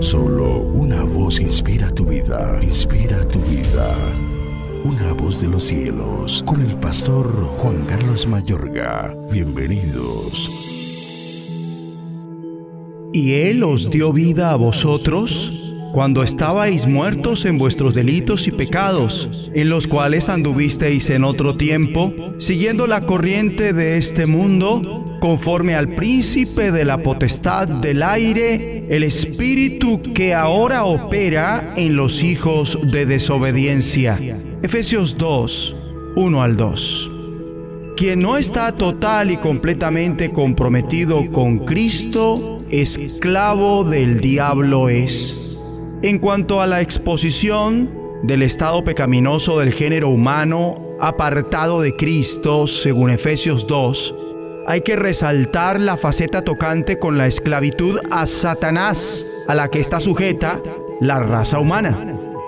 Solo una voz inspira tu vida, inspira tu vida. Una voz de los cielos, con el pastor Juan Carlos Mayorga. Bienvenidos. ¿Y Él os dio vida a vosotros? Cuando estabais muertos en vuestros delitos y pecados, en los cuales anduvisteis en otro tiempo, siguiendo la corriente de este mundo, conforme al príncipe de la potestad del aire, el espíritu que ahora opera en los hijos de desobediencia. Efesios 2, 1 al 2. Quien no está total y completamente comprometido con Cristo, esclavo del diablo es. En cuanto a la exposición del estado pecaminoso del género humano apartado de Cristo, según Efesios 2, hay que resaltar la faceta tocante con la esclavitud a Satanás, a la que está sujeta la raza humana.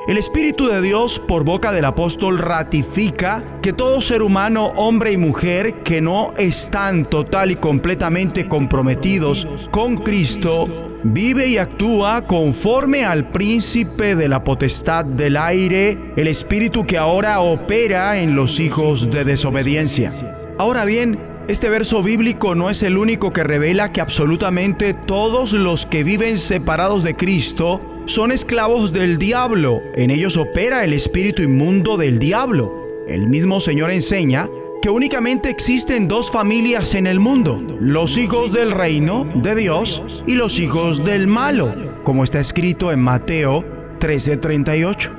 El Espíritu de Dios por boca del apóstol ratifica que todo ser humano, hombre y mujer, que no están total y completamente comprometidos con Cristo, vive y actúa conforme al príncipe de la potestad del aire, el espíritu que ahora opera en los hijos de desobediencia. Ahora bien, este verso bíblico no es el único que revela que absolutamente todos los que viven separados de Cristo son esclavos del diablo. En ellos opera el espíritu inmundo del diablo. El mismo Señor enseña que únicamente existen dos familias en el mundo, los hijos del reino de Dios y los hijos del malo, como está escrito en Mateo 13:38.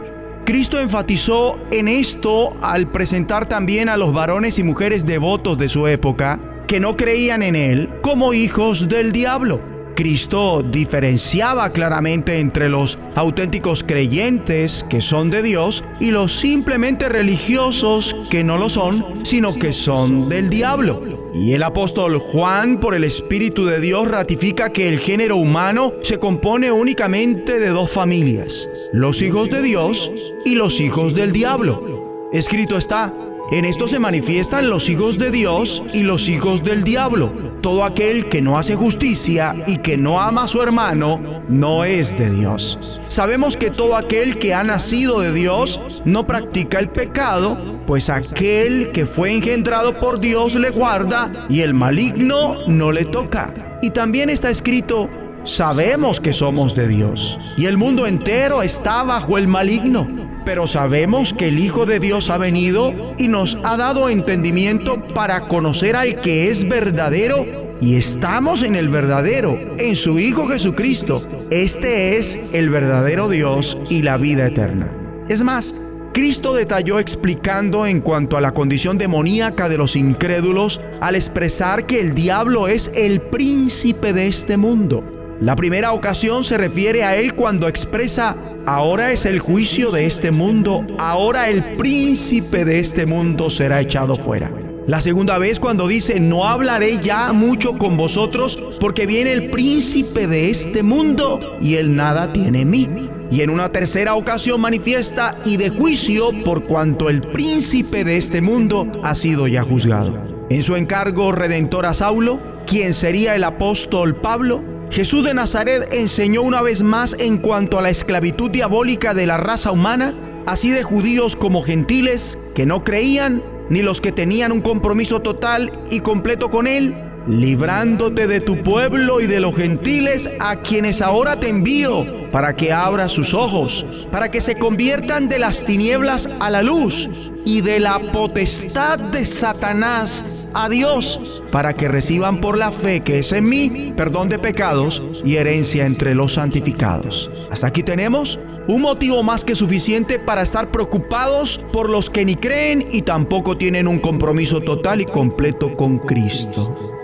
Cristo enfatizó en esto al presentar también a los varones y mujeres devotos de su época que no creían en Él como hijos del diablo. Cristo diferenciaba claramente entre los auténticos creyentes que son de Dios y los simplemente religiosos que no lo son, sino que son del diablo. Y el apóstol Juan, por el Espíritu de Dios, ratifica que el género humano se compone únicamente de dos familias, los hijos de Dios y los hijos del diablo. Escrito está, en esto se manifiestan los hijos de Dios y los hijos del diablo. Todo aquel que no hace justicia y que no ama a su hermano no es de Dios. Sabemos que todo aquel que ha nacido de Dios no practica el pecado, pues aquel que fue engendrado por Dios le guarda y el maligno no le toca. Y también está escrito, sabemos que somos de Dios y el mundo entero está bajo el maligno pero sabemos que el Hijo de Dios ha venido y nos ha dado entendimiento para conocer al que es verdadero y estamos en el verdadero, en su Hijo Jesucristo. Este es el verdadero Dios y la vida eterna. Es más, Cristo detalló explicando en cuanto a la condición demoníaca de los incrédulos al expresar que el diablo es el príncipe de este mundo. La primera ocasión se refiere a él cuando expresa Ahora es el juicio de este mundo, ahora el príncipe de este mundo será echado fuera. La segunda vez cuando dice, no hablaré ya mucho con vosotros porque viene el príncipe de este mundo y él nada tiene en mí. Y en una tercera ocasión manifiesta y de juicio por cuanto el príncipe de este mundo ha sido ya juzgado. En su encargo redentor a Saulo, quien sería el apóstol Pablo, Jesús de Nazaret enseñó una vez más en cuanto a la esclavitud diabólica de la raza humana, así de judíos como gentiles que no creían, ni los que tenían un compromiso total y completo con Él, librándote de tu pueblo y de los gentiles a quienes ahora te envío, para que abra sus ojos, para que se conviertan de las tinieblas a la luz y de la potestad de Satanás a Dios, para que reciban por la fe que es en mí perdón de pecados y herencia entre los santificados. Hasta aquí tenemos un motivo más que suficiente para estar preocupados por los que ni creen y tampoco tienen un compromiso total y completo con Cristo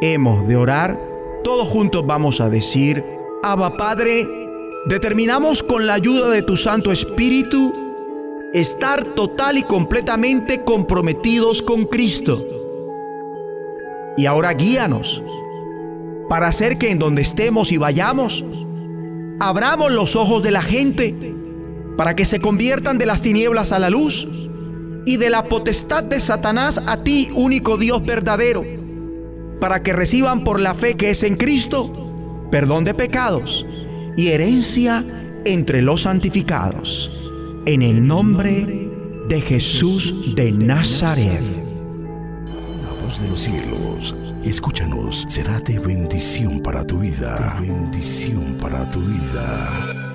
hemos de orar, todos juntos vamos a decir, Abba Padre, determinamos con la ayuda de tu Santo Espíritu estar total y completamente comprometidos con Cristo. Y ahora guíanos para hacer que en donde estemos y vayamos, abramos los ojos de la gente para que se conviertan de las tinieblas a la luz y de la potestad de Satanás a ti, único Dios verdadero para que reciban por la fe que es en Cristo perdón de pecados y herencia entre los santificados. En el nombre de Jesús de Nazaret. La voz de los cielos, escúchanos, será de bendición para tu vida. Bendición para tu vida.